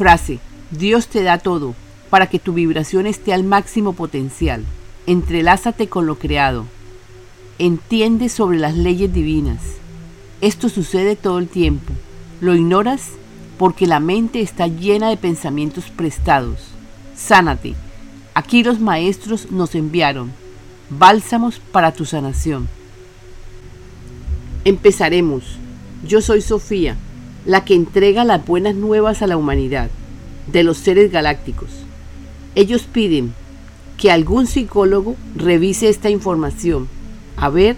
Frase, Dios te da todo para que tu vibración esté al máximo potencial. Entrelázate con lo creado. Entiende sobre las leyes divinas. Esto sucede todo el tiempo. Lo ignoras porque la mente está llena de pensamientos prestados. Sánate. Aquí los maestros nos enviaron bálsamos para tu sanación. Empezaremos. Yo soy Sofía, la que entrega las buenas nuevas a la humanidad, de los seres galácticos. Ellos piden que algún psicólogo revise esta información, a ver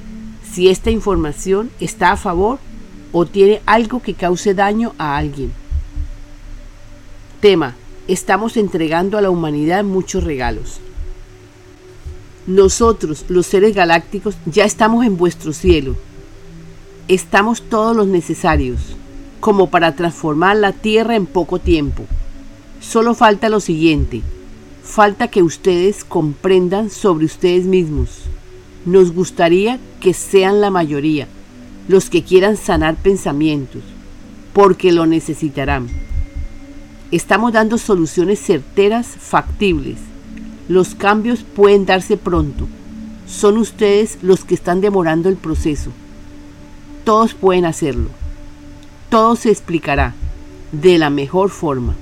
si esta información está a favor o tiene algo que cause daño a alguien. Tema. Estamos entregando a la humanidad muchos regalos. Nosotros, los seres galácticos, ya estamos en vuestro cielo. Estamos todos los necesarios, como para transformar la Tierra en poco tiempo. Solo falta lo siguiente, falta que ustedes comprendan sobre ustedes mismos. Nos gustaría que sean la mayoría, los que quieran sanar pensamientos, porque lo necesitarán. Estamos dando soluciones certeras, factibles, los cambios pueden darse pronto. Son ustedes los que están demorando el proceso. Todos pueden hacerlo. Todo se explicará de la mejor forma.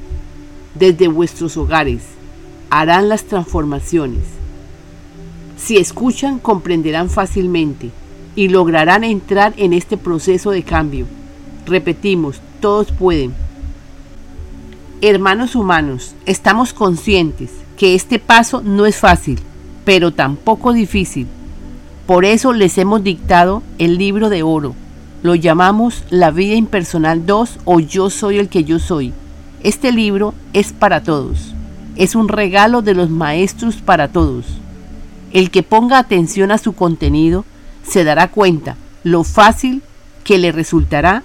Desde vuestros hogares harán las transformaciones. Si escuchan, comprenderán fácilmente y lograrán entrar en este proceso de cambio. Repetimos, todos pueden. Hermanos humanos, estamos conscientes que este paso no es fácil, pero tampoco difícil. Por eso les hemos dictado el libro de oro. Lo llamamos La vida impersonal 2 o Yo soy el que yo soy. Este libro es para todos. Es un regalo de los maestros para todos. El que ponga atención a su contenido se dará cuenta lo fácil que le resultará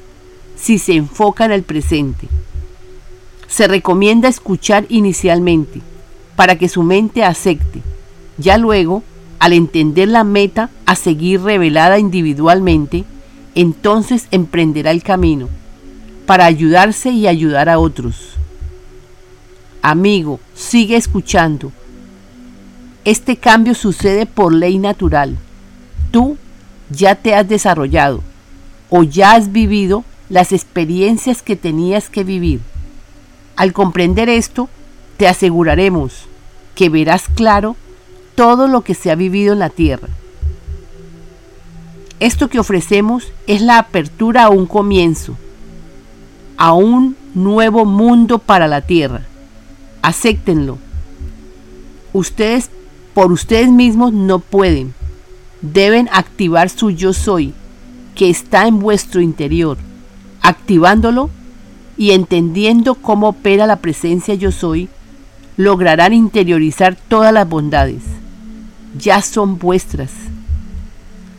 si se enfoca en el presente. Se recomienda escuchar inicialmente para que su mente acepte. Ya luego, al entender la meta a seguir revelada individualmente, entonces emprenderá el camino para ayudarse y ayudar a otros. Amigo, sigue escuchando. Este cambio sucede por ley natural. Tú ya te has desarrollado o ya has vivido las experiencias que tenías que vivir. Al comprender esto, te aseguraremos que verás claro todo lo que se ha vivido en la tierra. Esto que ofrecemos es la apertura a un comienzo, a un nuevo mundo para la tierra. Acéptenlo. Ustedes por ustedes mismos no pueden. Deben activar su yo soy, que está en vuestro interior. Activándolo y entendiendo cómo opera la presencia yo soy, lograrán interiorizar todas las bondades. Ya son vuestras.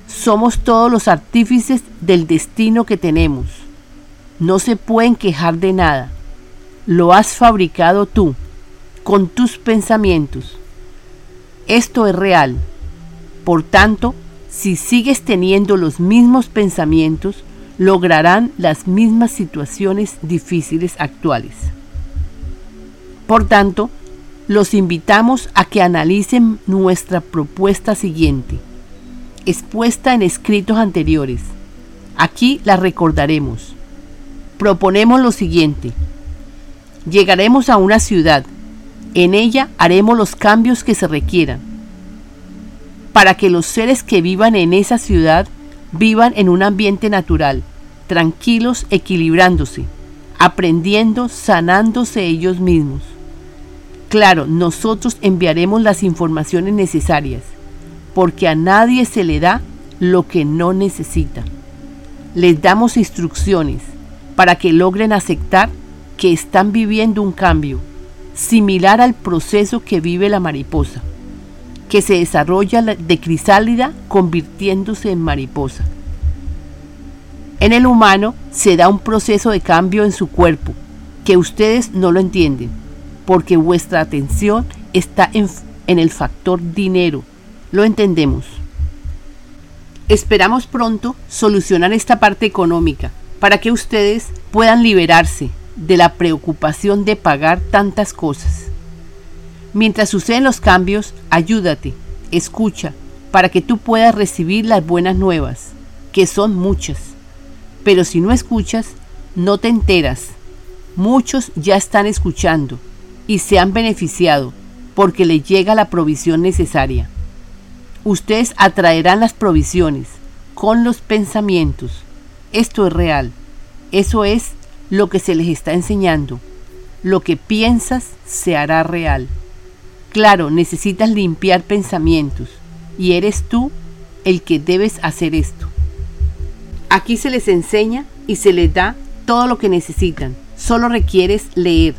Somos todos los artífices del destino que tenemos. No se pueden quejar de nada. Lo has fabricado tú, con tus pensamientos. Esto es real. Por tanto, si sigues teniendo los mismos pensamientos, lograrán las mismas situaciones difíciles actuales. Por tanto, los invitamos a que analicen nuestra propuesta siguiente, expuesta en escritos anteriores. Aquí la recordaremos. Proponemos lo siguiente. Llegaremos a una ciudad. En ella haremos los cambios que se requieran para que los seres que vivan en esa ciudad vivan en un ambiente natural, tranquilos, equilibrándose, aprendiendo, sanándose ellos mismos. Claro, nosotros enviaremos las informaciones necesarias, porque a nadie se le da lo que no necesita. Les damos instrucciones para que logren aceptar que están viviendo un cambio, similar al proceso que vive la mariposa, que se desarrolla de crisálida convirtiéndose en mariposa. En el humano se da un proceso de cambio en su cuerpo, que ustedes no lo entienden porque vuestra atención está en, el factor dinero. Lo entendemos. Esperamos pronto solucionar esta parte económica para que ustedes puedan liberarse de la preocupación de pagar tantas cosas. Mientras suceden los cambios, ayúdate, escucha, para que tú puedas recibir las buenas nuevas, que son muchas. Pero si no escuchas, no te enteras. Muchos ya están escuchando y se han beneficiado porque les llega la provisión necesaria. Ustedes atraerán las provisiones con los pensamientos. Esto es real. Eso es lo que se les está enseñando. Lo que piensas se hará real. Claro, necesitas limpiar pensamientos y eres tú el que debes hacer esto. Aquí se les enseña y se les da todo lo que necesitan. Solo requieres leer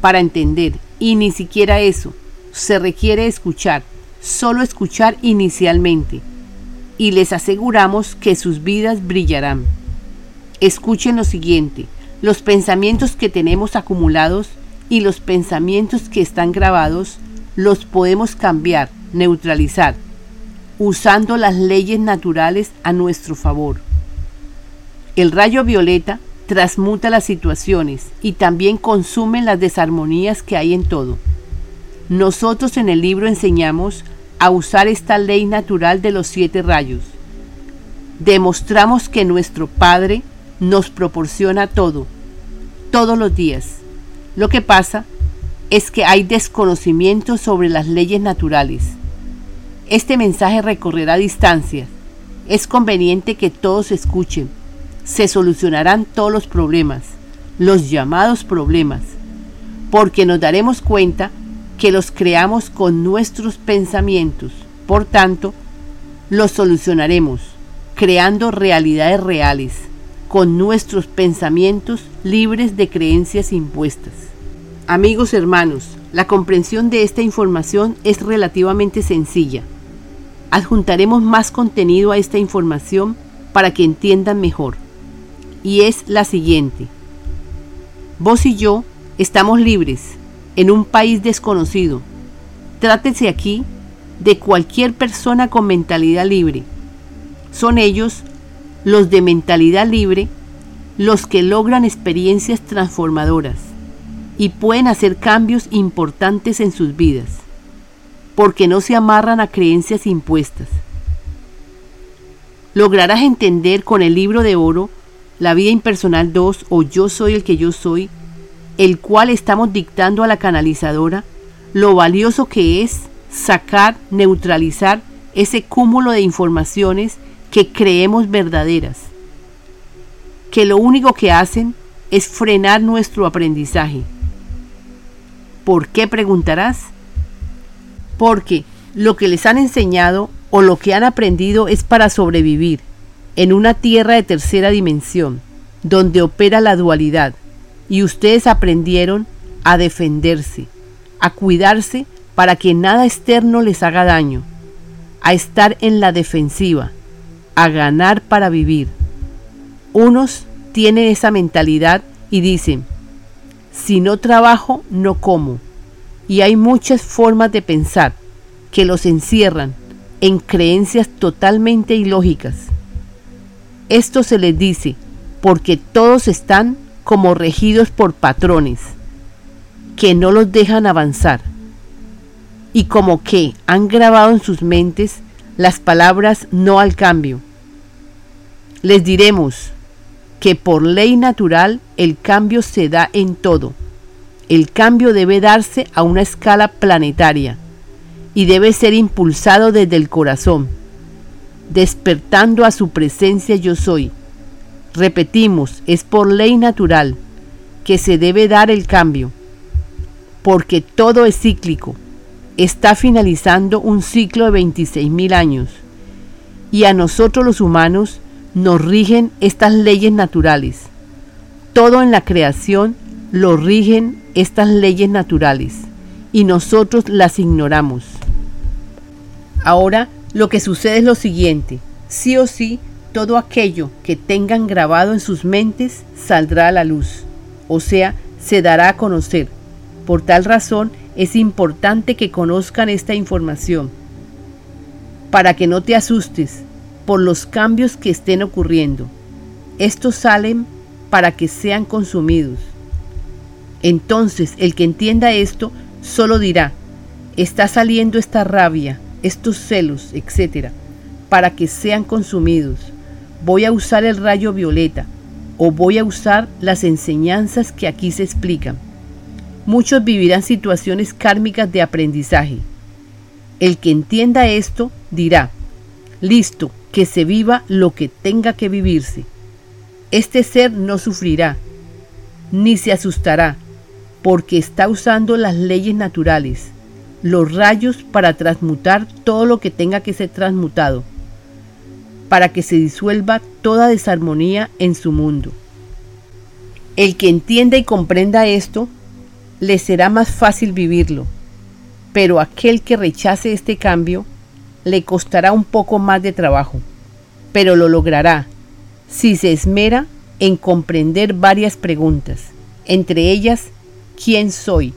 para entender y ni siquiera eso. Se requiere escuchar, solo escuchar inicialmente. Y les aseguramos que sus vidas brillarán. Escuchen lo siguiente, los pensamientos que tenemos acumulados y los pensamientos que están grabados los podemos cambiar, neutralizar, usando las leyes naturales a nuestro favor. El rayo violeta transmuta las situaciones y también consume las desarmonías que hay en todo. Nosotros en el libro enseñamos a usar esta ley natural de los siete rayos. Demostramos que nuestro Padre nos proporciona todo, todos los días. Lo que pasa es que hay desconocimiento sobre las leyes naturales. Este mensaje recorrerá distancias. Es conveniente que todos escuchen. Se solucionarán todos los problemas, los llamados problemas, porque nos daremos cuenta que los creamos con nuestros pensamientos. Por tanto, los solucionaremos, creando realidades reales, con nuestros pensamientos libres de creencias impuestas. Amigos hermanos, la comprensión de esta información es relativamente sencilla. Adjuntaremos más contenido a esta información para que entiendan mejor. Y es la siguiente. Vos y yo estamos libres en un país desconocido. Trátese aquí de cualquier persona con mentalidad libre. Son ellos, los de mentalidad libre, los que logran experiencias transformadoras y pueden hacer cambios importantes en sus vidas, porque no se amarran a creencias impuestas. Lograrás entender con el libro de oro, La vida impersonal 2 o Yo soy el que yo soy, el cual estamos dictando a la canalizadora, lo valioso que es sacar, neutralizar ese cúmulo de informaciones que creemos verdaderas, que lo único que hacen es frenar nuestro aprendizaje ¿Por qué preguntarás? Porque lo que les han enseñado o lo que han aprendido es para sobrevivir en una tierra de tercera dimensión, donde opera la dualidad, y ustedes aprendieron a defenderse, a cuidarse para que nada externo les haga daño, a estar en la defensiva, a ganar para vivir. Unos tienen esa mentalidad y dicen, si no trabajo, no como. Y hay muchas formas de pensar que los encierran en creencias totalmente ilógicas. Esto se les dice porque todos están como regidos por patrones que no los dejan avanzar y como que han grabado en sus mentes las palabras no al cambio. Les diremos, que por ley natural el cambio se da en todo. El cambio debe darse a una escala planetaria y debe ser impulsado desde el corazón, despertando a su presencia yo soy. Repetimos, es por ley natural que se debe dar el cambio, porque todo es cíclico. Está finalizando un ciclo de 26.000 años y a nosotros los humanos nos rigen estas leyes naturales. Todo en la creación lo rigen estas leyes naturales y nosotros las ignoramos. Ahora lo que sucede es lo siguiente, sí o sí, todo aquello que tengan grabado en sus mentes saldrá a la luz, o sea, se dará a conocer. Por tal razón es importante que conozcan esta información, para que no te asustes por los cambios que estén ocurriendo. Estos salen para que sean consumidos. Entonces el que entienda esto solo dirá, está saliendo esta rabia, estos celos, etc., para que sean consumidos. Voy a usar el rayo violeta o voy a usar las enseñanzas que aquí se explican. Muchos vivirán situaciones kármicas de aprendizaje. El que entienda esto dirá, listo, que se viva lo que tenga que vivirse. Este ser no sufrirá, ni se asustará, porque está usando las leyes naturales, los rayos para transmutar todo lo que tenga que ser transmutado, para que se disuelva toda desarmonía en su mundo. El que entienda y comprenda esto, le será más fácil vivirlo, pero aquel que rechace este cambio, le costará un poco más de trabajo, pero lo logrará si se esmera en comprender varias preguntas, entre ellas, ¿quién soy?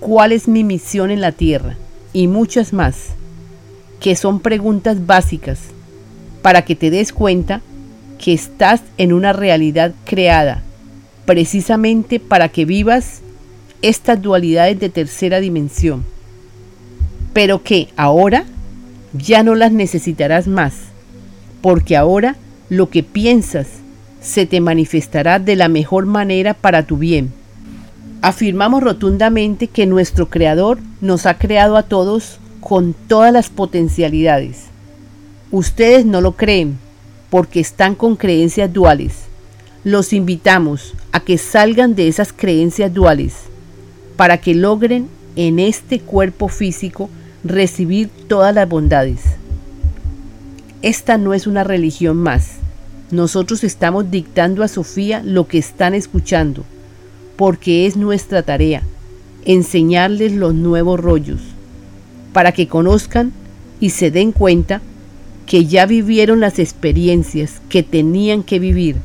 ¿Cuál es mi misión en la Tierra? Y muchas más, que son preguntas básicas para que te des cuenta que estás en una realidad creada precisamente para que vivas estas dualidades de tercera dimensión, pero que ahora ya no las necesitarás más, porque ahora lo que piensas se te manifestará de la mejor manera para tu bien. Afirmamos rotundamente que nuestro Creador nos ha creado a todos con todas las potencialidades. Ustedes no lo creen porque están con creencias duales. Los invitamos a que salgan de esas creencias duales para que logren en este cuerpo físico recibir todas las bondades. Esta no es una religión más. Nosotros estamos dictando a Sofía lo que están escuchando, porque es nuestra tarea enseñarles los nuevos rollos, para que conozcan y se den cuenta que ya vivieron las experiencias que tenían que vivir.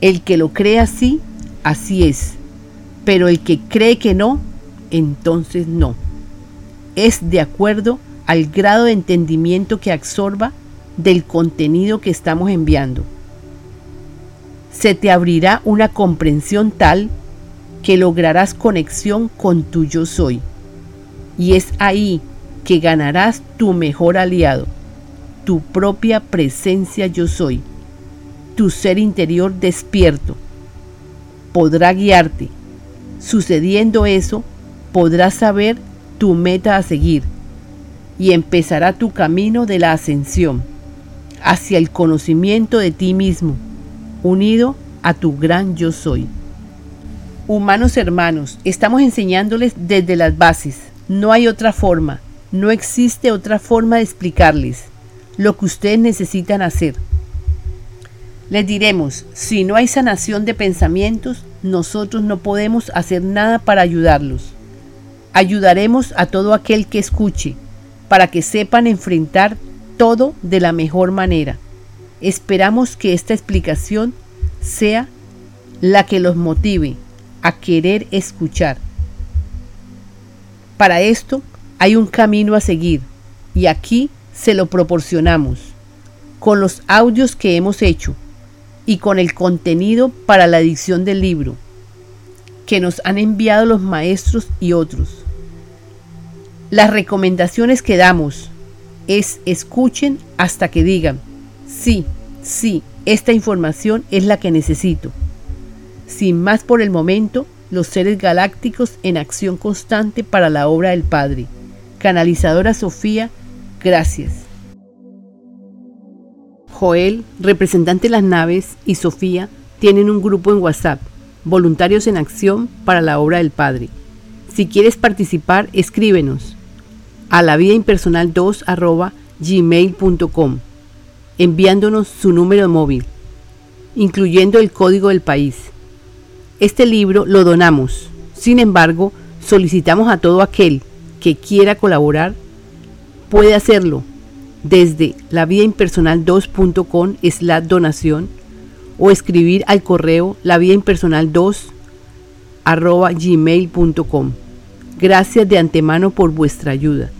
El que lo cree así, así es, pero el que cree que no, entonces no es de acuerdo al grado de entendimiento que absorba del contenido que estamos enviando. Se te abrirá una comprensión tal que lograrás conexión con tu yo soy. Y es ahí que ganarás tu mejor aliado, tu propia presencia yo soy, tu ser interior despierto. Podrá guiarte. Sucediendo eso, podrás saber tu meta a seguir y empezará tu camino de la ascensión hacia el conocimiento de ti mismo, unido a tu gran yo soy. Humanos hermanos, estamos enseñándoles desde las bases. No hay otra forma, no existe otra forma de explicarles lo que ustedes necesitan hacer. Les diremos, si no hay sanación de pensamientos, nosotros no podemos hacer nada para ayudarlos. Ayudaremos a todo aquel que escuche para que sepan enfrentar todo de la mejor manera. Esperamos que esta explicación sea la que los motive a querer escuchar. Para esto hay un camino a seguir y aquí se lo proporcionamos con los audios que hemos hecho y con el contenido para la edición del libro que nos han enviado los maestros y otros. Las recomendaciones que damos es escuchen hasta que digan, sí, sí, esta información es la que necesito. Sin más por el momento, los seres galácticos en acción constante para la obra del Padre. Canalizadora Sofía, gracias. Joel, representante de las naves, y Sofía tienen un grupo en WhatsApp, Voluntarios en Acción para la Obra del Padre. Si quieres participar, escríbenos a la vida impersonal 2 gmail.com enviándonos su número móvil, incluyendo el código del país. Este libro lo donamos. Sin embargo, solicitamos a todo aquel que quiera colaborar, puede hacerlo desde la vida impersonal 2.com la donación o escribir al correo la vida impersonal 2 gmail.com. Gracias de antemano por vuestra ayuda.